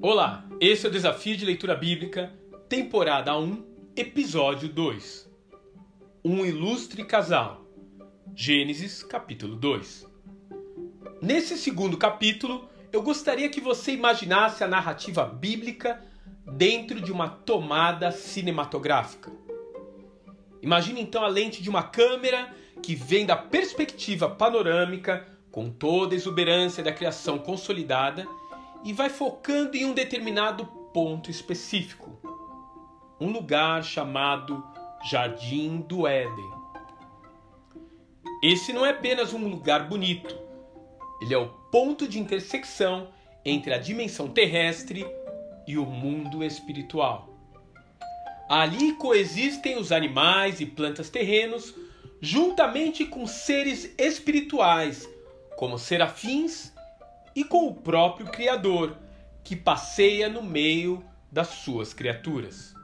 Olá, esse é o Desafio de Leitura Bíblica, temporada 1, episódio 2. Um ilustre casal. Gênesis, capítulo 2. Nesse segundo capítulo, eu gostaria que você imaginasse a narrativa bíblica dentro de uma tomada cinematográfica. Imagine então a lente de uma câmera que vem da perspectiva panorâmica, com toda a exuberância da criação consolidada, e vai focando em um determinado ponto específico. Um lugar chamado Jardim do Éden. Esse não é apenas um lugar bonito, ele é o ponto de intersecção entre a dimensão terrestre e o mundo espiritual. Ali coexistem os animais e plantas terrenos, juntamente com seres espirituais, como serafins, e com o próprio Criador, que passeia no meio das suas criaturas.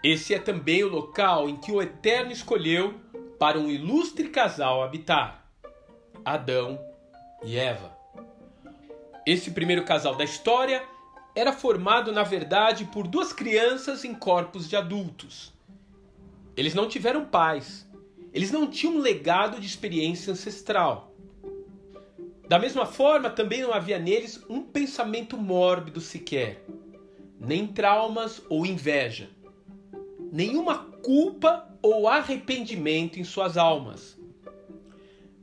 Esse é também o local em que o Eterno escolheu para um ilustre casal habitar: Adão e Eva. Esse primeiro casal da história era formado, na verdade, por duas crianças em corpos de adultos. Eles não tiveram pais, eles não tinham um legado de experiência ancestral. Da mesma forma, também não havia neles um pensamento mórbido sequer, nem traumas ou inveja, nenhuma culpa ou arrependimento em suas almas.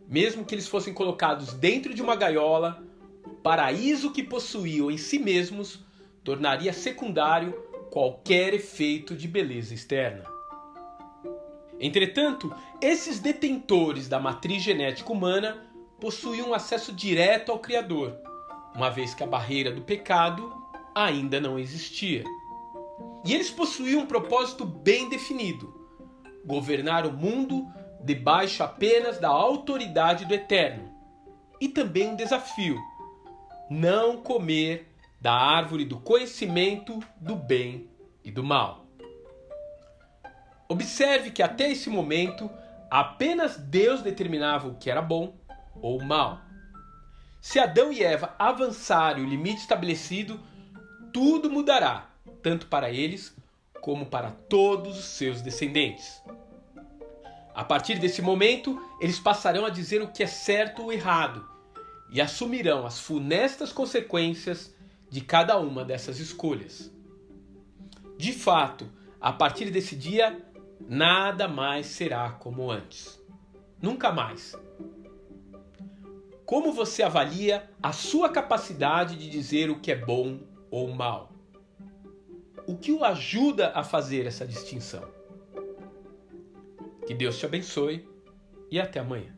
Mesmo que eles fossem colocados dentro de uma gaiola, o paraíso que possuíam em si mesmos tornaria secundário qualquer efeito de beleza externa. Entretanto, esses detentores da matriz genética humana possuíam acesso direto ao Criador, uma vez que a barreira do pecado ainda não existia. E eles possuíam um propósito bem definido: governar o mundo debaixo apenas da autoridade do Eterno. E também um desafio: não comer da árvore do conhecimento do bem e do mal. Observe que até esse momento apenas Deus determinava o que era bom ou mal. Se Adão e Eva avançarem o limite estabelecido, tudo mudará, tanto para eles como para todos os seus descendentes. A partir desse momento, eles passarão a dizer o que é certo ou errado e assumirão as funestas consequências de cada uma dessas escolhas. De fato, a partir desse dia, nada mais será como antes. Nunca mais como você avalia a sua capacidade de dizer o que é bom ou mal? O que o ajuda a fazer essa distinção? Que Deus te abençoe e até amanhã.